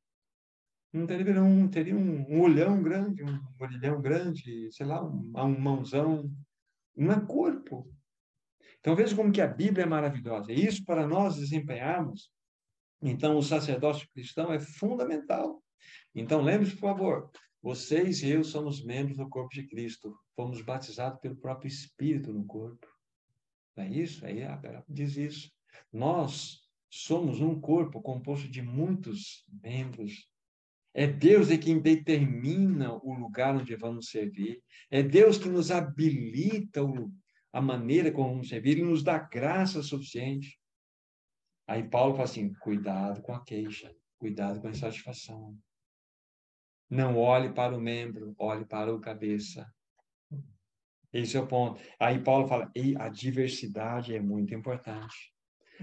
Não teria, não teria um, um olhão grande, um orelhão grande, sei lá, um, um mãozão. Não é corpo. Então veja como que a Bíblia é maravilhosa. E isso para nós desempenharmos, então o sacerdócio cristão é fundamental. Então lembre-se, por favor, vocês e eu somos membros do corpo de Cristo. Fomos batizados pelo próprio Espírito no corpo. Não é isso? Aí a diz isso. Nós somos um corpo composto de muitos membros. É Deus é quem determina o lugar onde vamos servir. É Deus que nos habilita a maneira como vamos servir. Ele nos dá graça suficiente. Aí Paulo fala assim: cuidado com a queixa, cuidado com a insatisfação. Não olhe para o membro, olhe para o cabeça. Esse é o ponto. Aí Paulo fala: a diversidade é muito importante.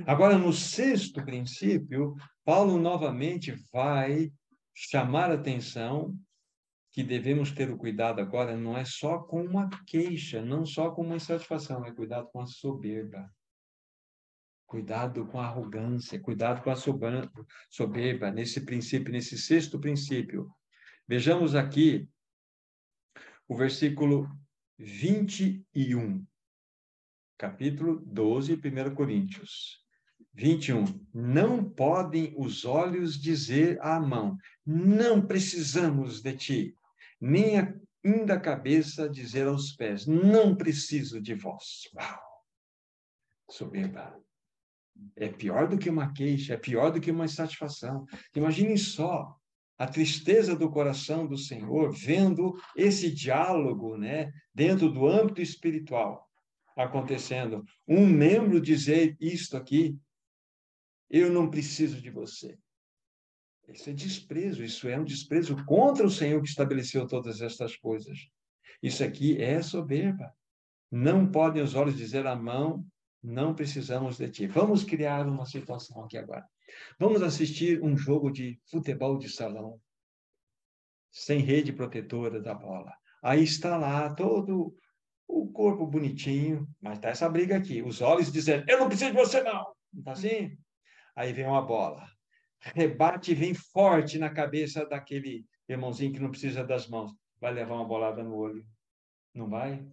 Agora, no sexto princípio, Paulo novamente vai chamar a atenção que devemos ter o cuidado agora, não é só com uma queixa, não só com uma insatisfação, é cuidado com a soberba. Cuidado com a arrogância, cuidado com a soberba, nesse princípio, nesse sexto princípio. Vejamos aqui o versículo 21, capítulo 12, 1 Coríntios. 21. Não podem os olhos dizer à mão: Não precisamos de ti, nem ainda a cabeça dizer aos pés: Não preciso de vós. Uau! Soberba. É pior do que uma queixa, é pior do que uma insatisfação. Imaginem só a tristeza do coração do Senhor vendo esse diálogo, né, dentro do âmbito espiritual acontecendo. Um membro dizer isto aqui eu não preciso de você. Isso é desprezo, isso é um desprezo contra o Senhor que estabeleceu todas estas coisas. Isso aqui é soberba. Não podem os olhos dizer à mão, não precisamos de ti. Vamos criar uma situação aqui agora. Vamos assistir um jogo de futebol de salão, sem rede protetora da bola. Aí está lá todo o corpo bonitinho, mas está essa briga aqui. Os olhos dizendo, eu não preciso de você não. Não está assim? Aí vem uma bola. Rebate vem forte na cabeça daquele irmãozinho que não precisa das mãos. Vai levar uma bolada no olho. Não vai?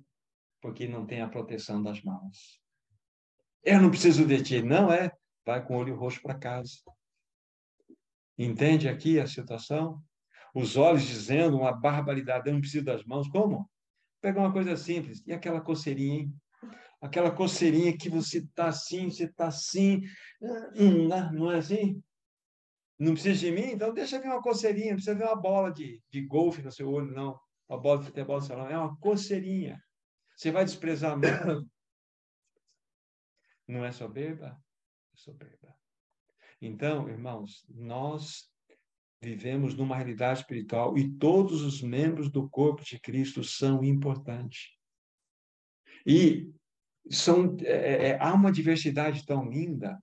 Porque não tem a proteção das mãos. Eu não preciso de ti. Não é? Vai com o olho roxo para casa. Entende aqui a situação? Os olhos dizendo uma barbaridade. Eu não preciso das mãos. Como? Pega uma coisa simples. E aquela coceirinha, hein? aquela coceirinha que você está assim, você está assim, hum, não é assim? Não precisa de mim? Então deixa ver uma coceirinha, não precisa ver uma bola de, de golfe no seu olho, não. Uma bola de futebol no salão, é uma coceirinha. Você vai desprezar a mão? Não é soberba? É soberba. Então, irmãos, nós vivemos numa realidade espiritual e todos os membros do corpo de Cristo são importantes. E são, é, é, há uma diversidade tão linda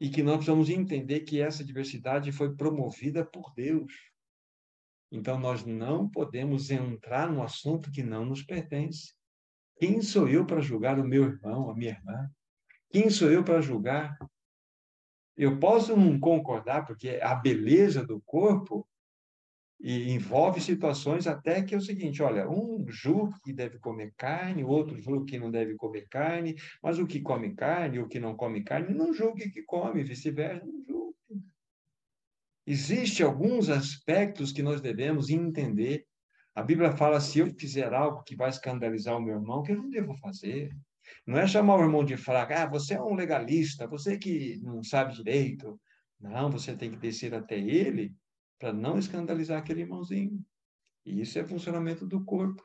e que nós precisamos entender que essa diversidade foi promovida por Deus. Então, nós não podemos entrar no assunto que não nos pertence. Quem sou eu para julgar o meu irmão, a minha irmã? Quem sou eu para julgar? Eu posso não concordar, porque a beleza do corpo envolve situações até que é o seguinte, olha, um julga que deve comer carne, outro julga que não deve comer carne, mas o que come carne, o que não come carne, não julgue que come, vice-versa, não julgue. Existem alguns aspectos que nós devemos entender. A Bíblia fala, se eu fizer algo que vai escandalizar o meu irmão, que eu não devo fazer. Não é chamar o irmão de fraco, ah, você é um legalista, você que não sabe direito. Não, você tem que descer até ele para não escandalizar aquele irmãozinho. E isso é funcionamento do corpo.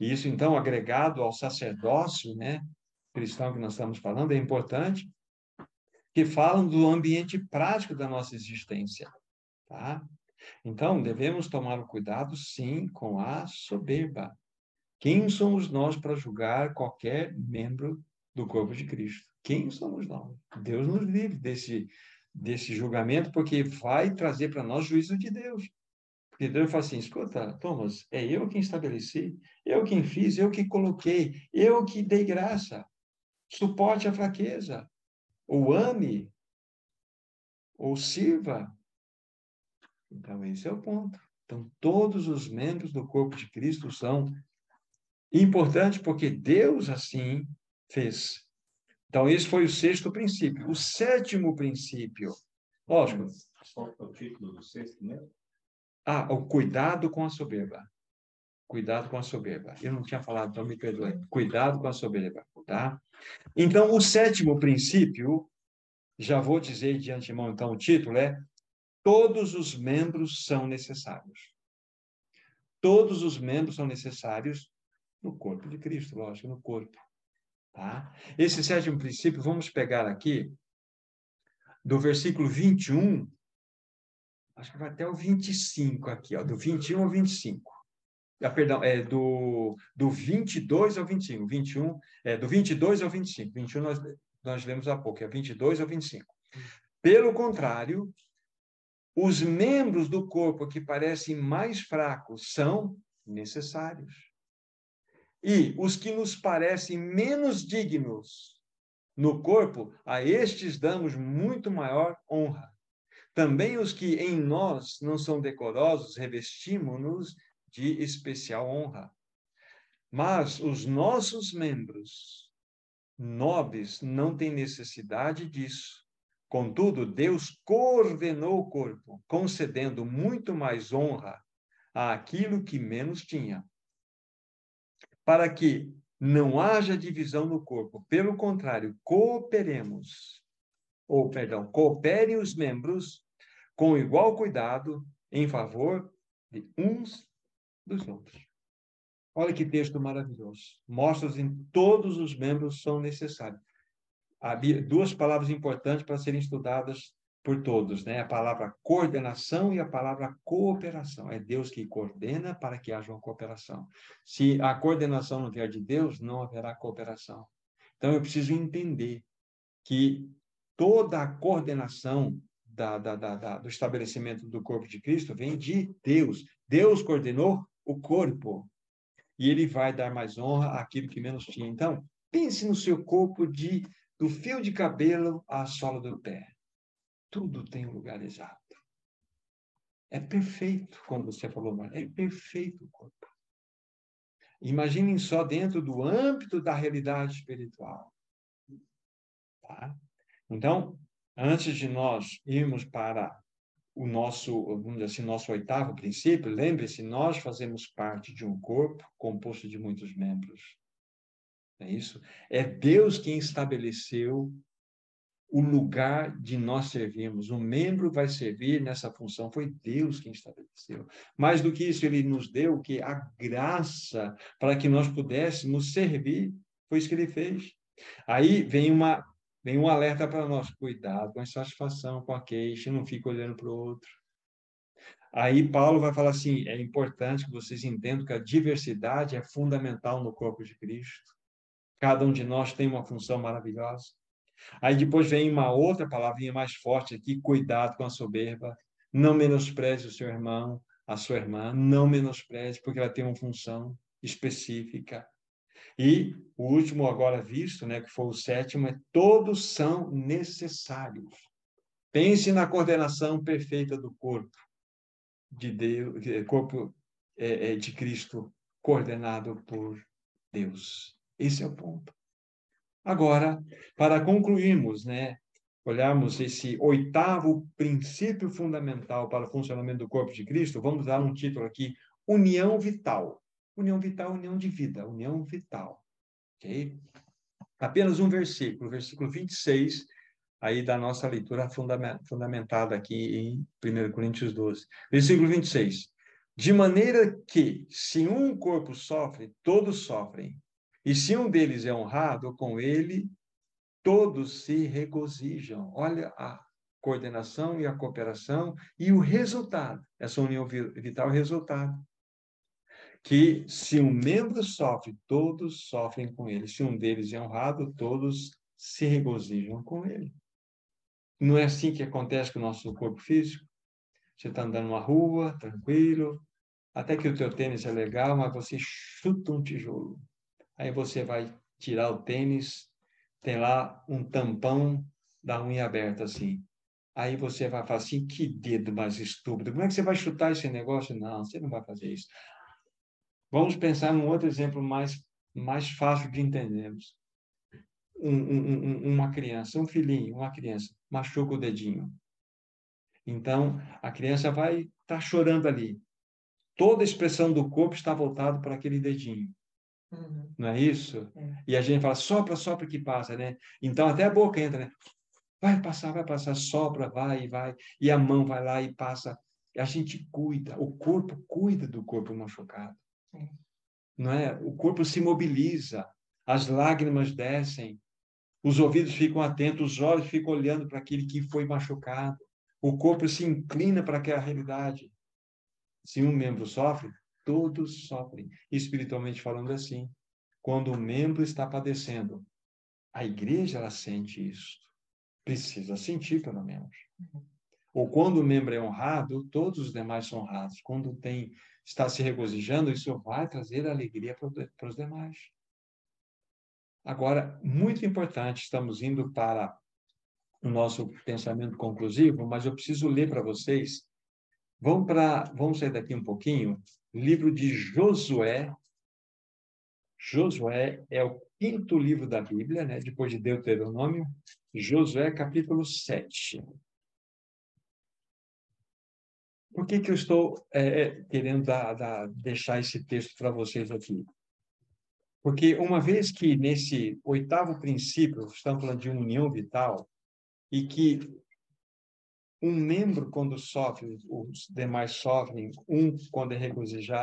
E isso, então, agregado ao sacerdócio, né, cristão que nós estamos falando, é importante, que falam do ambiente prático da nossa existência, tá? Então, devemos tomar o cuidado, sim, com a soberba. Quem somos nós para julgar qualquer membro do corpo de Cristo? Quem somos nós? Deus nos livre desse, desse julgamento, porque vai trazer para nós juízo de Deus. Porque Deus fala assim: escuta, Thomas, é eu quem estabeleci, eu quem fiz, eu que coloquei, eu que dei graça. Suporte a fraqueza, ou ame, ou sirva. Então, esse é o ponto. Então, todos os membros do corpo de Cristo são importantes porque Deus assim fez. Então, esse foi o sexto princípio. O sétimo princípio, lógico. Qual é o título do sexto mesmo? Ah, o cuidado com a soberba. Cuidado com a soberba. Eu não tinha falado, então me perdoe. Cuidado com a soberba, tá? Então, o sétimo princípio, já vou dizer de antemão, então, o título é Todos os membros são necessários. Todos os membros são necessários no corpo de Cristo, lógico, no corpo. Tá? Esse sétimo princípio, vamos pegar aqui, do versículo 21, acho que vai até o 25 aqui, ó, do 21 ao 25. Ah, perdão, é do, do 22 ao 25. 21, é, do 22 ao 25. 21 nós, nós lemos há pouco, é 22 ao 25. Pelo contrário, os membros do corpo que parecem mais fracos são necessários. E os que nos parecem menos dignos no corpo, a estes damos muito maior honra. Também os que em nós não são decorosos, revestimos-nos de especial honra. Mas os nossos membros nobres não têm necessidade disso. Contudo, Deus coordenou o corpo, concedendo muito mais honra àquilo que menos tinha para que não haja divisão no corpo. Pelo contrário, cooperemos, ou, perdão, cooperem os membros com igual cuidado em favor de uns dos outros. Olha que texto maravilhoso. Mostra que todos os membros são necessários. Havia duas palavras importantes para serem estudadas por todos, né? A palavra coordenação e a palavra cooperação. É Deus que coordena para que haja uma cooperação. Se a coordenação não vier de Deus, não haverá cooperação. Então eu preciso entender que toda a coordenação da, da, da, do estabelecimento do corpo de Cristo vem de Deus. Deus coordenou o corpo. E ele vai dar mais honra àquilo que menos tinha. Então, pense no seu corpo de do fio de cabelo à sola do pé tudo tem um lugar exato. É perfeito, como você falou, Maria, é perfeito o corpo. Imaginem só dentro do âmbito da realidade espiritual. Tá? Então, antes de nós irmos para o nosso, vamos dizer assim, nosso oitavo princípio, lembre-se, nós fazemos parte de um corpo composto de muitos membros. É isso? É Deus quem estabeleceu o lugar de nós servirmos. Um membro vai servir nessa função. Foi Deus quem estabeleceu. Mais do que isso, ele nos deu que a graça para que nós pudéssemos servir. Foi isso que ele fez. Aí vem uma vem um alerta para nós, cuidado com a insatisfação, com a queixa, não fica olhando para o outro. Aí Paulo vai falar assim, é importante que vocês entendam que a diversidade é fundamental no corpo de Cristo. Cada um de nós tem uma função maravilhosa. Aí depois vem uma outra palavrinha mais forte aqui: cuidado com a soberba. Não menospreze o seu irmão, a sua irmã, não menospreze, porque ela tem uma função específica. E o último agora visto, né, que foi o sétimo, é todos são necessários. Pense na coordenação perfeita do corpo de Deus, corpo é, é, de Cristo coordenado por Deus. Esse é o ponto. Agora, para concluirmos, né, olharmos esse oitavo princípio fundamental para o funcionamento do corpo de Cristo, vamos dar um título aqui: União Vital. União vital, união de vida, união vital. Ok? Apenas um versículo, versículo 26 aí da nossa leitura fundamentada aqui em 1 Coríntios 12. Versículo 26. De maneira que, se um corpo sofre, todos sofrem. E se um deles é honrado, com ele todos se regozijam. Olha a coordenação e a cooperação e o resultado. Essa união vital resultado. Que se um membro sofre, todos sofrem com ele. Se um deles é honrado, todos se regozijam com ele. Não é assim que acontece com o nosso corpo físico? Você está andando numa rua, tranquilo, até que o teu tênis é legal, mas você chuta um tijolo. Aí você vai tirar o tênis, tem lá um tampão da unha aberta assim. Aí você vai falar assim, que dedo mais estúpido. Como é que você vai chutar esse negócio? Não, você não vai fazer isso. Vamos pensar num outro exemplo mais, mais fácil de entendermos um, um, uma criança, um filhinho, uma criança, machuca o dedinho. Então, a criança vai estar tá chorando ali. Toda a expressão do corpo está voltada para aquele dedinho. Uhum. Não é isso? É. E a gente fala, sopra, sopra que passa, né? Então, até a boca entra, né? Vai passar, vai passar, sopra, vai e vai. E a mão vai lá e passa. A gente cuida, o corpo cuida do corpo machucado. É. Não é? O corpo se mobiliza, as lágrimas descem, os ouvidos ficam atentos, os olhos ficam olhando para aquele que foi machucado. O corpo se inclina para aquela realidade. Se um membro sofre, todos sofrem. Espiritualmente falando assim, quando o membro está padecendo, a igreja ela sente isso. Precisa sentir, pelo menos. Ou quando o membro é honrado, todos os demais são honrados. Quando tem está se regozijando, isso vai trazer alegria para os demais. Agora, muito importante, estamos indo para o nosso pensamento conclusivo, mas eu preciso ler para vocês. Vamos, para, vamos sair daqui um pouquinho. Livro de Josué. Josué é o quinto livro da Bíblia, né? depois de Deuteronômio. Josué, capítulo 7. Por que, que eu estou é, é querendo dar, deixar esse texto para vocês aqui? Porque uma vez que nesse oitavo princípio, estamos falando de união vital, e que um membro, quando sofre, os demais sofrem, um, quando é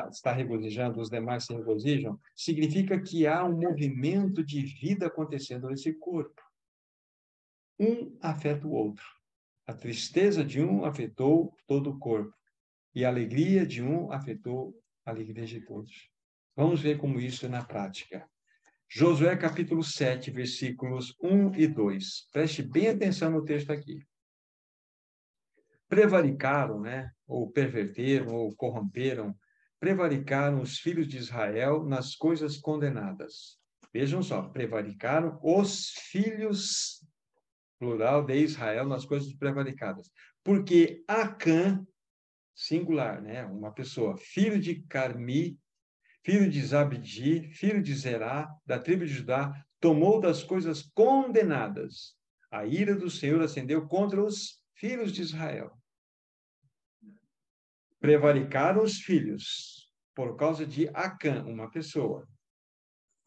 está regozijando, os demais se regozijam, significa que há um movimento de vida acontecendo nesse corpo. Um afeta o outro. A tristeza de um afetou todo o corpo, e a alegria de um afetou a alegria de todos. Vamos ver como isso é na prática. Josué capítulo 7, versículos 1 e 2. Preste bem atenção no texto aqui. Prevaricaram, né, ou perverteram, ou corromperam, prevaricaram os filhos de Israel nas coisas condenadas. Vejam só, prevaricaram os filhos, plural, de Israel nas coisas prevaricadas. Porque Acã, singular, né, uma pessoa, filho de Carmi, filho de Zabdi, filho de Zerá, da tribo de Judá, tomou das coisas condenadas. A ira do Senhor acendeu contra os filhos de Israel. Prevaricaram os filhos por causa de Acã, uma pessoa.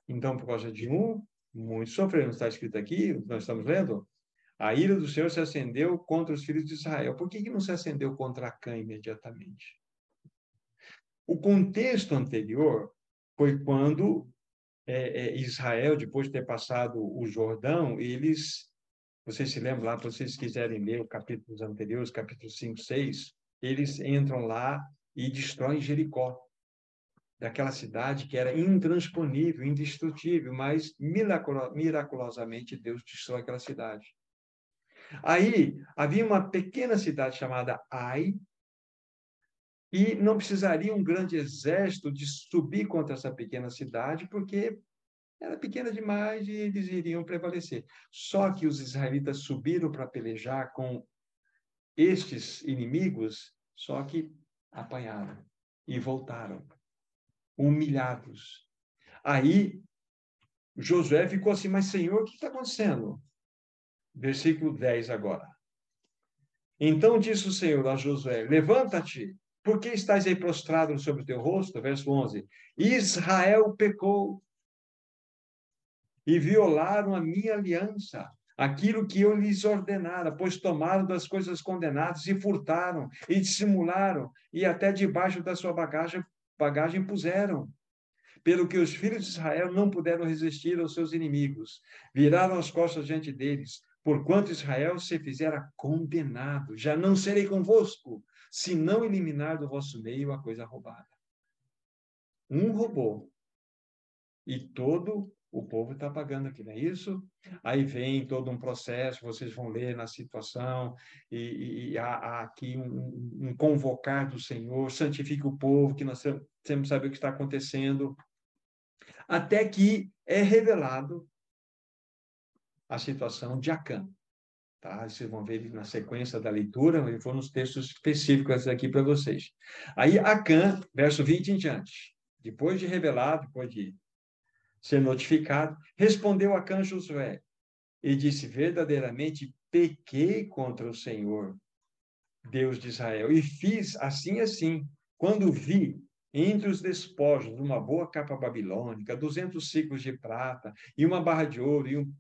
Então, por causa de um, muitos sofreram. Está escrito aqui, nós estamos lendo. A ira do Senhor se acendeu contra os filhos de Israel. Por que, que não se acendeu contra Acã imediatamente? O contexto anterior foi quando é, é, Israel, depois de ter passado o Jordão, eles, vocês se lembram lá, se vocês quiserem ler os capítulos anteriores, capítulo 5, 6, eles entram lá e destroem Jericó, daquela cidade que era intransponível, indestrutível, mas miraculosamente Deus destrói aquela cidade. Aí havia uma pequena cidade chamada Ai, e não precisaria um grande exército de subir contra essa pequena cidade, porque era pequena demais e eles iriam prevalecer. Só que os israelitas subiram para pelejar com estes inimigos, só que apanharam e voltaram, humilhados. Aí Josué ficou assim, mas Senhor, o que está acontecendo? Versículo 10 agora. Então disse o Senhor a Josué: Levanta-te por que estás aí prostrado sobre o teu rosto? Verso 11. Israel pecou e violaram a minha aliança, aquilo que eu lhes ordenara, pois tomaram das coisas condenadas e furtaram, e dissimularam, e até debaixo da sua bagagem, bagagem puseram. Pelo que os filhos de Israel não puderam resistir aos seus inimigos, viraram as costas diante deles, porquanto Israel se fizera condenado. Já não serei convosco, se não eliminar do vosso meio a coisa roubada. Um roubou, e todo o povo está pagando aqui, não é isso? Aí vem todo um processo, vocês vão ler na situação, e, e há, há, aqui um, um, convocar do Senhor, santifique o povo, que nós temos que saber o que está acontecendo, até que é revelado a situação de Acã. Tá? Vocês vão ver na sequência da leitura, eu vou nos textos específicos aqui para vocês. Aí Acã, verso 20 em diante, depois de revelado, depois de ser notificado, respondeu a Cã Josué e disse: Verdadeiramente pequei contra o Senhor, Deus de Israel, e fiz assim assim, quando vi entre os despojos uma boa capa babilônica, duzentos ciclos de prata e uma barra de ouro e um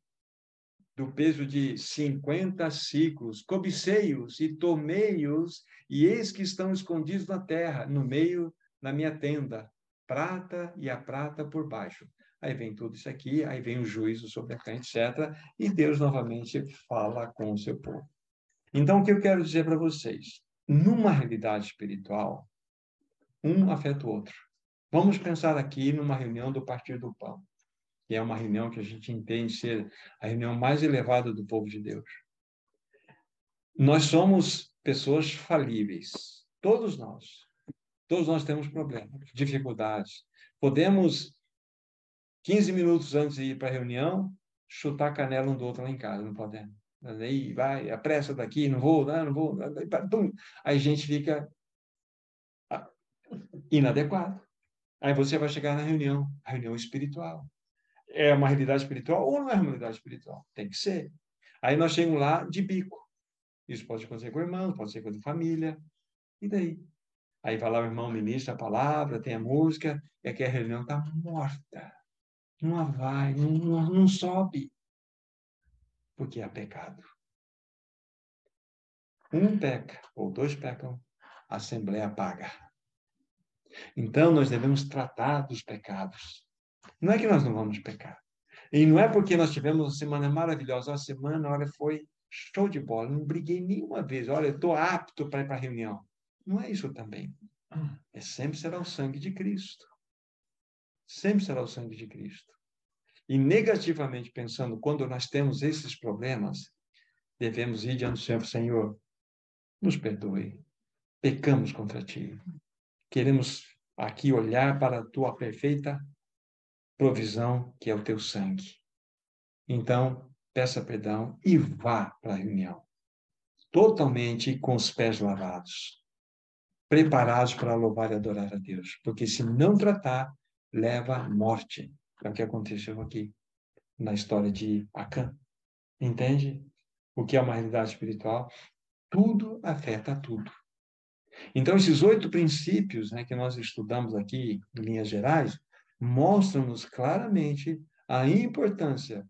do peso de cinquenta ciclos, cobicei-os e tomei-os, e eis que estão escondidos na terra, no meio da minha tenda, prata e a prata por baixo aí vem tudo isso aqui, aí vem o juízo sobre a Cã, etc. E Deus novamente fala com o seu povo. Então, o que eu quero dizer para vocês? Numa realidade espiritual, um afeta o outro. Vamos pensar aqui numa reunião do Partido do Pão, que é uma reunião que a gente entende ser a reunião mais elevada do povo de Deus. Nós somos pessoas falíveis, todos nós. Todos nós temos problemas, dificuldades. Podemos 15 minutos antes de ir para a reunião, chutar a canela um do outro lá em casa, não podemos. Aí vai, apressa daqui, não vou, não, não vou. Aí a gente fica ah, inadequado. Aí você vai chegar na reunião, reunião espiritual. É uma realidade espiritual ou não é uma realidade espiritual? Tem que ser. Aí nós chegamos lá de bico. Isso pode acontecer com o irmão, pode ser com a família. E daí? Aí vai lá o irmão, ministra a palavra, tem a música, e aqui a reunião está morta não vai, não, não, não sobe, porque é pecado. Um peca, ou dois pecam, a Assembleia paga. Então, nós devemos tratar dos pecados. Não é que nós não vamos pecar. E não é porque nós tivemos uma semana maravilhosa. A semana, olha, foi show de bola. Não briguei nenhuma vez. Olha, estou apto para ir para a reunião. Não é isso também. É sempre será o sangue de Cristo. Sempre será o sangue de Cristo. E negativamente pensando, quando nós temos esses problemas, devemos ir diante do Senhor, Senhor, nos perdoe. Pecamos contra ti. Queremos aqui olhar para a tua perfeita provisão, que é o teu sangue. Então, peça perdão e vá para a reunião. Totalmente com os pés lavados preparados para louvar e adorar a Deus. Porque se não tratar, leva à morte. É o que aconteceu aqui na história de Acã. Entende? O que é uma realidade espiritual? Tudo afeta tudo. Então, esses oito princípios né, que nós estudamos aqui, em linhas gerais, mostram-nos claramente a importância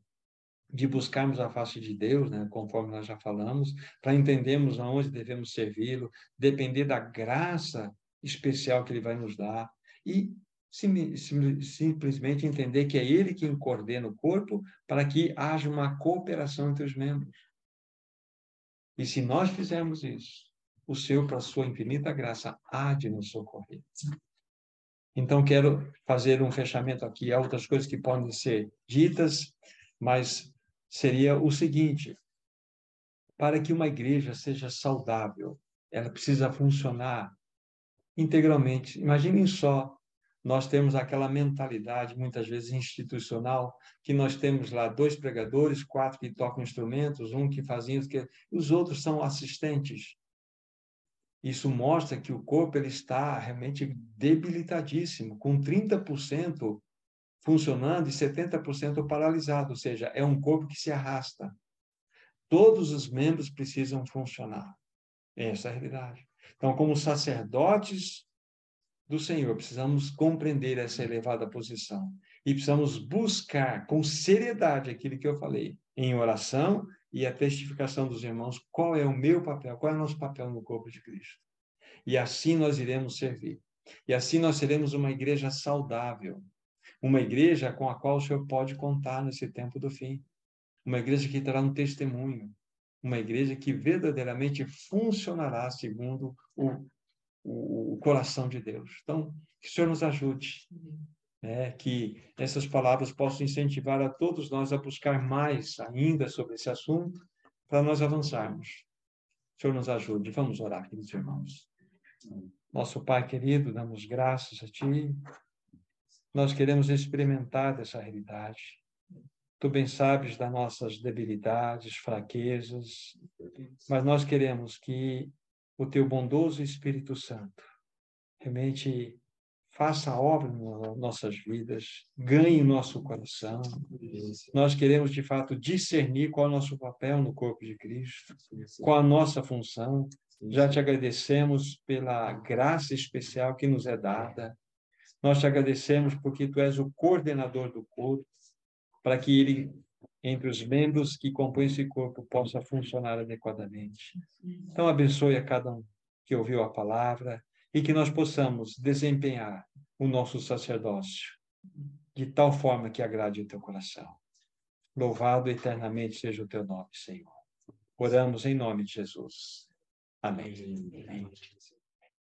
de buscarmos a face de Deus, né, conforme nós já falamos, para entendermos aonde devemos servi-lo, depender da graça especial que ele vai nos dar e sim, sim, simplesmente entender que é ele quem coordena o corpo para que haja uma cooperação entre os membros. E se nós fizermos isso, o Senhor, para sua infinita graça, há de nos socorrer. Então, quero fazer um fechamento aqui. Há outras coisas que podem ser ditas, mas seria o seguinte: para que uma igreja seja saudável, ela precisa funcionar integralmente. Imaginem só, nós temos aquela mentalidade, muitas vezes institucional, que nós temos lá dois pregadores, quatro que tocam instrumentos, um que faz isso, que... os outros são assistentes. Isso mostra que o corpo ele está realmente debilitadíssimo, com 30% funcionando e 70% paralisado, ou seja, é um corpo que se arrasta. Todos os membros precisam funcionar. Essa é a realidade. Então, como sacerdotes do Senhor, precisamos compreender essa elevada posição e precisamos buscar com seriedade aquilo que eu falei, em oração e a testificação dos irmãos qual é o meu papel, qual é o nosso papel no corpo de Cristo. E assim nós iremos servir. E assim nós seremos uma igreja saudável, uma igreja com a qual o Senhor pode contar nesse tempo do fim, uma igreja que terá um testemunho, uma igreja que verdadeiramente funcionará segundo o, o, coração de Deus. Então, que o Senhor nos ajude, né? que essas palavras possam incentivar a todos nós a buscar mais ainda sobre esse assunto, para nós avançarmos. O Senhor nos ajude. Vamos orar, queridos irmãos. Nosso Pai querido, damos graças a Ti. Nós queremos experimentar dessa realidade. Tu bem sabes das nossas debilidades, fraquezas, mas nós queremos que o Teu bondoso Espírito Santo. Realmente faça a obra nas nossas vidas, ganhe nosso coração. Nós queremos, de fato, discernir qual é o nosso papel no corpo de Cristo, qual a nossa função, já te agradecemos pela graça especial que nos é dada. Nós te agradecemos porque tu és o coordenador do corpo, para que ele, entre os membros que compõem esse corpo, possa funcionar adequadamente. Então, abençoe a cada um que ouviu a palavra e que nós possamos desempenhar o nosso sacerdócio de tal forma que agrade o teu coração. Louvado eternamente seja o teu nome, Senhor. Oramos em nome de Jesus. Amém. Amém.